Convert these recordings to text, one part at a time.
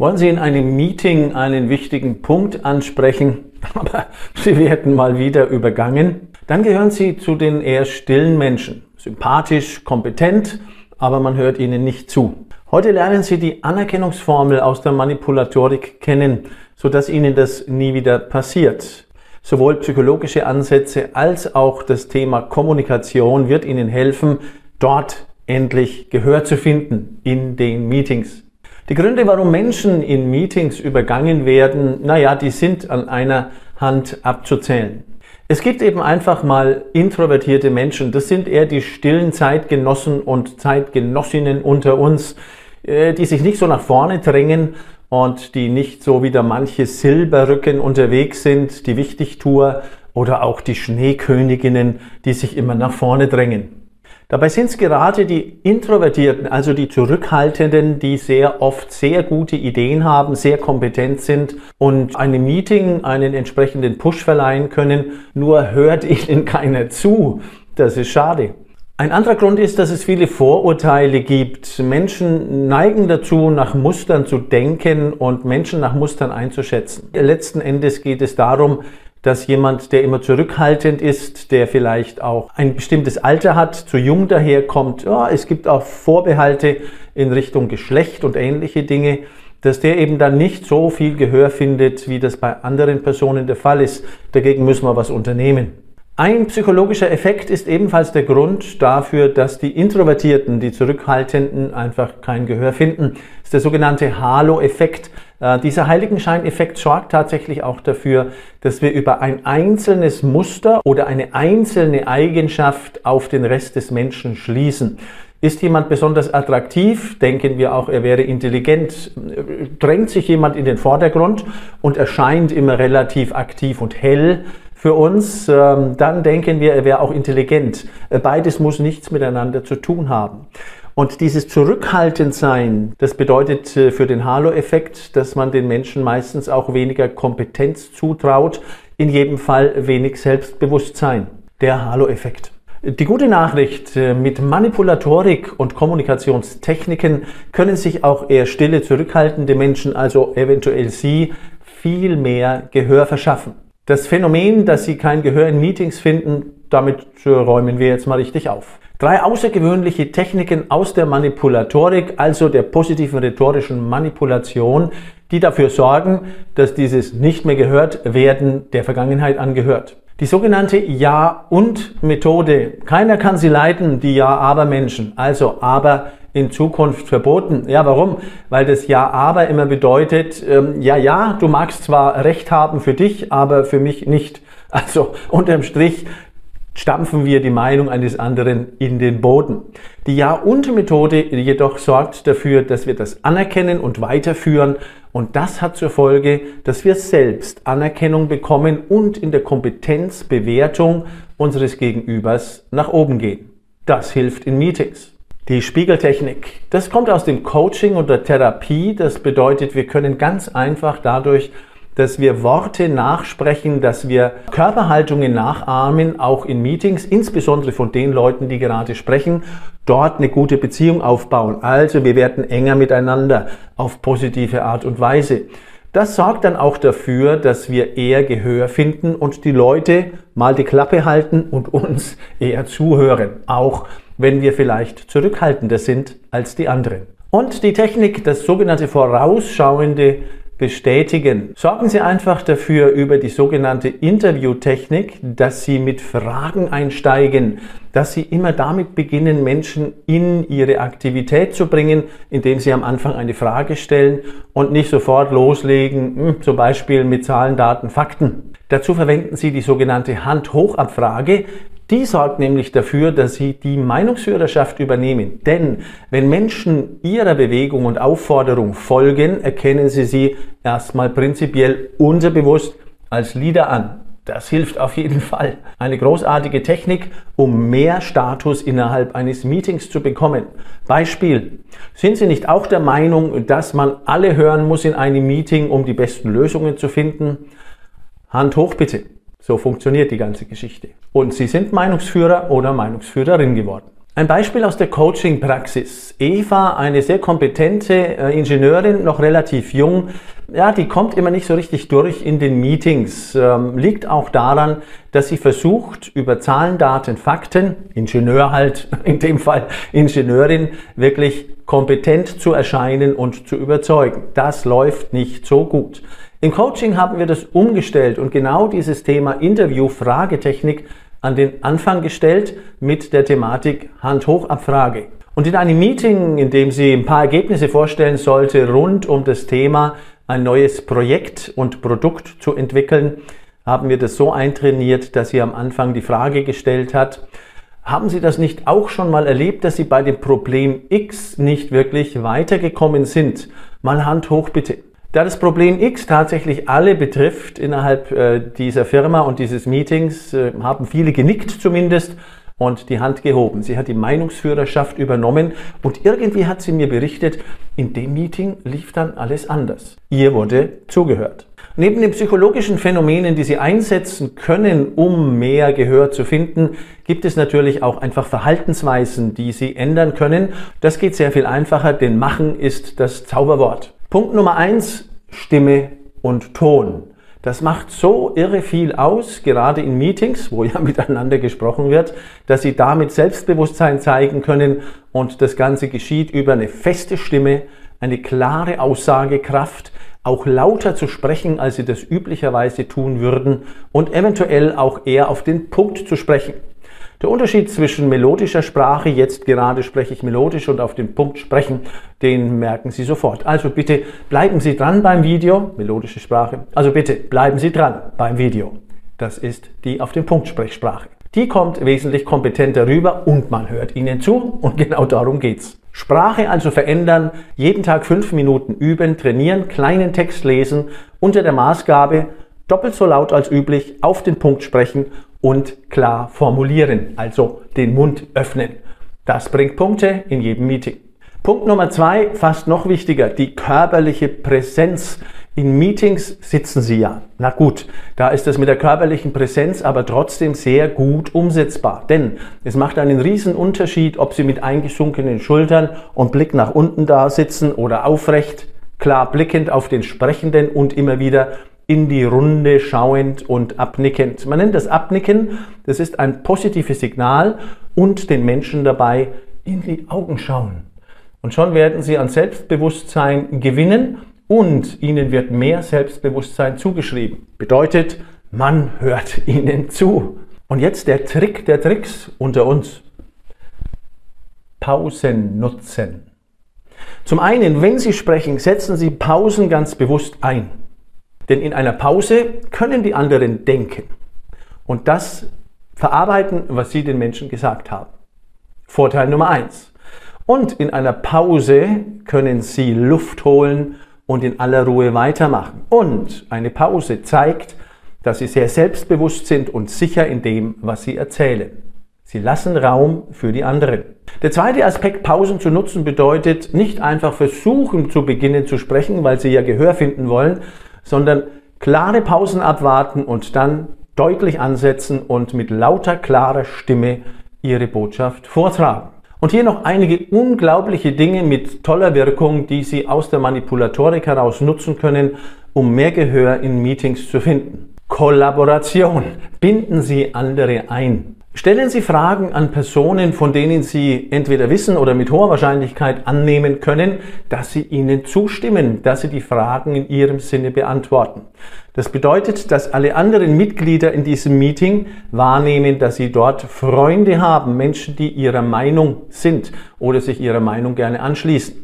Wollen Sie in einem Meeting einen wichtigen Punkt ansprechen, aber Sie werden mal wieder übergangen? Dann gehören Sie zu den eher stillen Menschen. Sympathisch, kompetent, aber man hört Ihnen nicht zu. Heute lernen Sie die Anerkennungsformel aus der Manipulatorik kennen, sodass Ihnen das nie wieder passiert. Sowohl psychologische Ansätze als auch das Thema Kommunikation wird Ihnen helfen, dort endlich Gehör zu finden in den Meetings. Die Gründe, warum Menschen in Meetings übergangen werden, naja, die sind an einer Hand abzuzählen. Es gibt eben einfach mal introvertierte Menschen. Das sind eher die stillen Zeitgenossen und Zeitgenossinnen unter uns, äh, die sich nicht so nach vorne drängen und die nicht so wie der manche Silberrücken unterwegs sind, die Wichtigtour oder auch die Schneeköniginnen, die sich immer nach vorne drängen. Dabei sind es gerade die Introvertierten, also die Zurückhaltenden, die sehr oft sehr gute Ideen haben, sehr kompetent sind und einem Meeting einen entsprechenden Push verleihen können, nur hört ihnen keiner zu. Das ist schade. Ein anderer Grund ist, dass es viele Vorurteile gibt. Menschen neigen dazu, nach Mustern zu denken und Menschen nach Mustern einzuschätzen. Letzten Endes geht es darum, dass jemand, der immer zurückhaltend ist, der vielleicht auch ein bestimmtes Alter hat, zu jung daherkommt, ja, es gibt auch Vorbehalte in Richtung Geschlecht und ähnliche Dinge, dass der eben dann nicht so viel Gehör findet, wie das bei anderen Personen der Fall ist. Dagegen müssen wir was unternehmen. Ein psychologischer Effekt ist ebenfalls der Grund dafür, dass die Introvertierten, die Zurückhaltenden einfach kein Gehör finden. Das ist der sogenannte Halo-Effekt. Äh, dieser Heiligenscheineffekt sorgt tatsächlich auch dafür, dass wir über ein einzelnes Muster oder eine einzelne Eigenschaft auf den Rest des Menschen schließen. Ist jemand besonders attraktiv, denken wir auch, er wäre intelligent, drängt sich jemand in den Vordergrund und erscheint immer relativ aktiv und hell, für uns, ähm, dann denken wir, er wäre auch intelligent. Äh, beides muss nichts miteinander zu tun haben. Und dieses Zurückhaltendsein, das bedeutet äh, für den Halo-Effekt, dass man den Menschen meistens auch weniger Kompetenz zutraut, in jedem Fall wenig Selbstbewusstsein. Der Halo-Effekt. Die gute Nachricht, äh, mit Manipulatorik und Kommunikationstechniken können sich auch eher stille, zurückhaltende Menschen, also eventuell Sie, viel mehr Gehör verschaffen. Das Phänomen, dass Sie kein Gehör in Meetings finden, damit räumen wir jetzt mal richtig auf. Drei außergewöhnliche Techniken aus der Manipulatorik, also der positiven rhetorischen Manipulation, die dafür sorgen, dass dieses nicht mehr gehört werden der Vergangenheit angehört. Die sogenannte Ja-und-Methode. Keiner kann sie leiten, die Ja-Aber-Menschen. Also aber in Zukunft verboten. Ja, warum? Weil das Ja, aber immer bedeutet, ähm, ja, ja, du magst zwar Recht haben für dich, aber für mich nicht. Also unterm Strich stampfen wir die Meinung eines anderen in den Boden. Die Ja-und-Methode jedoch sorgt dafür, dass wir das anerkennen und weiterführen und das hat zur Folge, dass wir selbst Anerkennung bekommen und in der Kompetenzbewertung unseres Gegenübers nach oben gehen. Das hilft in Meetings. Die Spiegeltechnik, das kommt aus dem Coaching und der Therapie. Das bedeutet, wir können ganz einfach dadurch, dass wir Worte nachsprechen, dass wir Körperhaltungen nachahmen, auch in Meetings, insbesondere von den Leuten, die gerade sprechen, dort eine gute Beziehung aufbauen. Also wir werden enger miteinander auf positive Art und Weise. Das sorgt dann auch dafür, dass wir eher Gehör finden und die Leute mal die Klappe halten und uns eher zuhören. Auch wenn wir vielleicht zurückhaltender sind als die anderen. Und die Technik, das sogenannte vorausschauende bestätigen. Sorgen Sie einfach dafür über die sogenannte Interviewtechnik, dass Sie mit Fragen einsteigen, dass Sie immer damit beginnen, Menschen in ihre Aktivität zu bringen, indem Sie am Anfang eine Frage stellen und nicht sofort loslegen, hm, zum Beispiel mit Zahlen, Daten, Fakten. Dazu verwenden Sie die sogenannte Hand-Hoch-Abfrage. Die sorgt nämlich dafür, dass sie die Meinungsführerschaft übernehmen. Denn wenn Menschen ihrer Bewegung und Aufforderung folgen, erkennen sie sie erstmal prinzipiell unterbewusst als Leader an. Das hilft auf jeden Fall. Eine großartige Technik, um mehr Status innerhalb eines Meetings zu bekommen. Beispiel. Sind Sie nicht auch der Meinung, dass man alle hören muss in einem Meeting, um die besten Lösungen zu finden? Hand hoch bitte. So funktioniert die ganze Geschichte. Und Sie sind Meinungsführer oder Meinungsführerin geworden. Ein Beispiel aus der Coaching-Praxis. Eva, eine sehr kompetente äh, Ingenieurin, noch relativ jung, ja, die kommt immer nicht so richtig durch in den Meetings. Ähm, liegt auch daran, dass sie versucht, über Zahlen, Daten, Fakten, Ingenieur halt, in dem Fall Ingenieurin, wirklich kompetent zu erscheinen und zu überzeugen. Das läuft nicht so gut. Im Coaching haben wir das umgestellt und genau dieses Thema Interview-Fragetechnik an den Anfang gestellt mit der Thematik Hand-Hoch-Abfrage. Und in einem Meeting, in dem sie ein paar Ergebnisse vorstellen sollte rund um das Thema ein neues Projekt und Produkt zu entwickeln, haben wir das so eintrainiert, dass sie am Anfang die Frage gestellt hat, haben Sie das nicht auch schon mal erlebt, dass Sie bei dem Problem X nicht wirklich weitergekommen sind? Mal Hand hoch bitte. Da das Problem X tatsächlich alle betrifft innerhalb äh, dieser Firma und dieses Meetings, äh, haben viele genickt zumindest und die Hand gehoben. Sie hat die Meinungsführerschaft übernommen und irgendwie hat sie mir berichtet, in dem Meeting lief dann alles anders. Ihr wurde zugehört. Neben den psychologischen Phänomenen, die Sie einsetzen können, um mehr Gehör zu finden, gibt es natürlich auch einfach Verhaltensweisen, die Sie ändern können. Das geht sehr viel einfacher, denn Machen ist das Zauberwort. Punkt Nummer eins, Stimme und Ton. Das macht so irre viel aus, gerade in Meetings, wo ja miteinander gesprochen wird, dass Sie damit Selbstbewusstsein zeigen können und das Ganze geschieht über eine feste Stimme, eine klare Aussagekraft, auch lauter zu sprechen, als Sie das üblicherweise tun würden und eventuell auch eher auf den Punkt zu sprechen. Der Unterschied zwischen melodischer Sprache, jetzt gerade spreche ich melodisch und auf den Punkt sprechen, den merken Sie sofort. Also bitte bleiben Sie dran beim Video, melodische Sprache. Also bitte bleiben Sie dran beim Video. Das ist die auf den Punkt Sprechsprache. Die kommt wesentlich kompetenter rüber und man hört Ihnen zu und genau darum geht's. Sprache also verändern, jeden Tag fünf Minuten üben, trainieren, kleinen Text lesen, unter der Maßgabe doppelt so laut als üblich, auf den Punkt sprechen und klar formulieren, also den Mund öffnen. Das bringt Punkte in jedem Meeting. Punkt Nummer zwei, fast noch wichtiger, die körperliche Präsenz. In Meetings sitzen Sie ja. Na gut, da ist das mit der körperlichen Präsenz aber trotzdem sehr gut umsetzbar. Denn es macht einen riesen Unterschied, ob Sie mit eingesunkenen Schultern und Blick nach unten da sitzen oder aufrecht, klar blickend auf den Sprechenden und immer wieder in die Runde schauend und abnickend. Man nennt das Abnicken, das ist ein positives Signal und den Menschen dabei in die Augen schauen. Und schon werden sie an Selbstbewusstsein gewinnen und ihnen wird mehr Selbstbewusstsein zugeschrieben. Bedeutet, man hört ihnen zu. Und jetzt der Trick der Tricks unter uns. Pausen nutzen. Zum einen, wenn Sie sprechen, setzen Sie Pausen ganz bewusst ein. Denn in einer Pause können die anderen denken und das verarbeiten, was sie den Menschen gesagt haben. Vorteil Nummer eins. Und in einer Pause können sie Luft holen und in aller Ruhe weitermachen. Und eine Pause zeigt, dass sie sehr selbstbewusst sind und sicher in dem, was sie erzählen. Sie lassen Raum für die anderen. Der zweite Aspekt, Pausen zu nutzen, bedeutet nicht einfach versuchen zu beginnen zu sprechen, weil sie ja Gehör finden wollen, sondern klare Pausen abwarten und dann deutlich ansetzen und mit lauter, klarer Stimme ihre Botschaft vortragen. Und hier noch einige unglaubliche Dinge mit toller Wirkung, die Sie aus der Manipulatorik heraus nutzen können, um mehr Gehör in Meetings zu finden. Kollaboration. Binden Sie andere ein. Stellen Sie Fragen an Personen, von denen Sie entweder wissen oder mit hoher Wahrscheinlichkeit annehmen können, dass sie Ihnen zustimmen, dass Sie die Fragen in Ihrem Sinne beantworten. Das bedeutet, dass alle anderen Mitglieder in diesem Meeting wahrnehmen, dass Sie dort Freunde haben, Menschen, die Ihrer Meinung sind oder sich Ihrer Meinung gerne anschließen.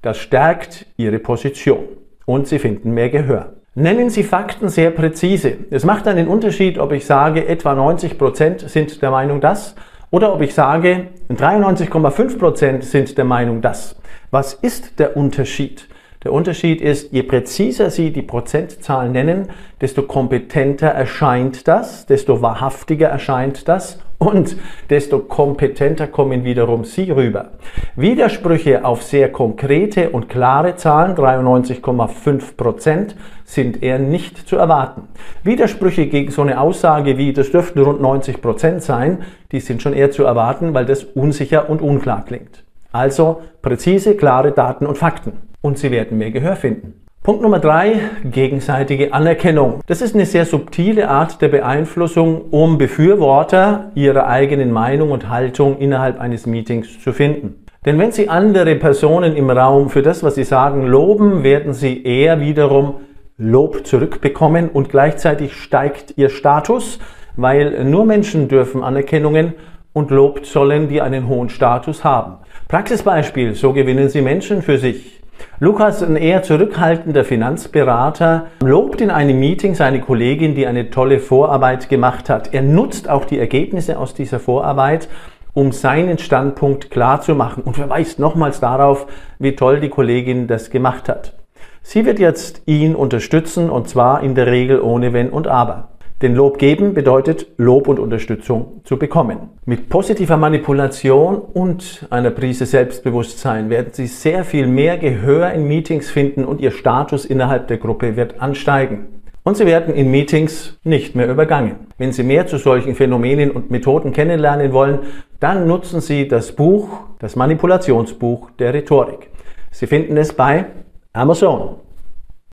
Das stärkt Ihre Position und Sie finden mehr Gehör. Nennen Sie Fakten sehr präzise. Es macht einen Unterschied, ob ich sage, etwa 90 Prozent sind der Meinung das oder ob ich sage, 93,5 Prozent sind der Meinung das. Was ist der Unterschied? Der Unterschied ist, je präziser Sie die Prozentzahl nennen, desto kompetenter erscheint das, desto wahrhaftiger erscheint das Und desto kompetenter kommen wiederum Sie rüber. Widersprüche auf sehr konkrete und klare Zahlen, 93,5 Prozent, sind eher nicht zu erwarten. Widersprüche gegen so eine Aussage wie, das dürften rund 90 Prozent sein, die sind schon eher zu erwarten, weil das unsicher und unklar klingt. Also präzise, klare Daten und Fakten. Und Sie werden mehr Gehör finden. Punkt Nummer drei, gegenseitige Anerkennung. Das ist eine sehr subtile Art der Beeinflussung, um Befürworter ihrer eigenen Meinung und Haltung innerhalb eines Meetings zu finden. Denn wenn Sie andere Personen im Raum für das, was sie sagen, loben, werden Sie eher wiederum Lob zurückbekommen und gleichzeitig steigt Ihr Status, weil nur Menschen dürfen Anerkennungen und Lob zollen, die einen hohen Status haben. Praxisbeispiel, so gewinnen Sie Menschen für sich. Lukas, ein eher zurückhaltender Finanzberater, lobt in einem Meeting seine Kollegin, die eine tolle Vorarbeit gemacht hat. Er nutzt auch die Ergebnisse aus dieser Vorarbeit, um seinen Standpunkt klar zu machen und verweist nochmals darauf, wie toll die Kollegin das gemacht hat. Sie wird jetzt ihn unterstützen und zwar in der Regel ohne Wenn und Aber. Denn Lob geben bedeutet Lob und Unterstützung zu bekommen. Mit positiver Manipulation und einer Prise Selbstbewusstsein werden Sie sehr viel mehr Gehör in Meetings finden und Ihr Status innerhalb der Gruppe wird ansteigen. Und Sie werden in Meetings nicht mehr übergangen. Wenn Sie mehr zu solchen Phänomenen und Methoden kennenlernen wollen, dann nutzen Sie das Buch, das Manipulationsbuch der Rhetorik. Sie finden es bei Amazon.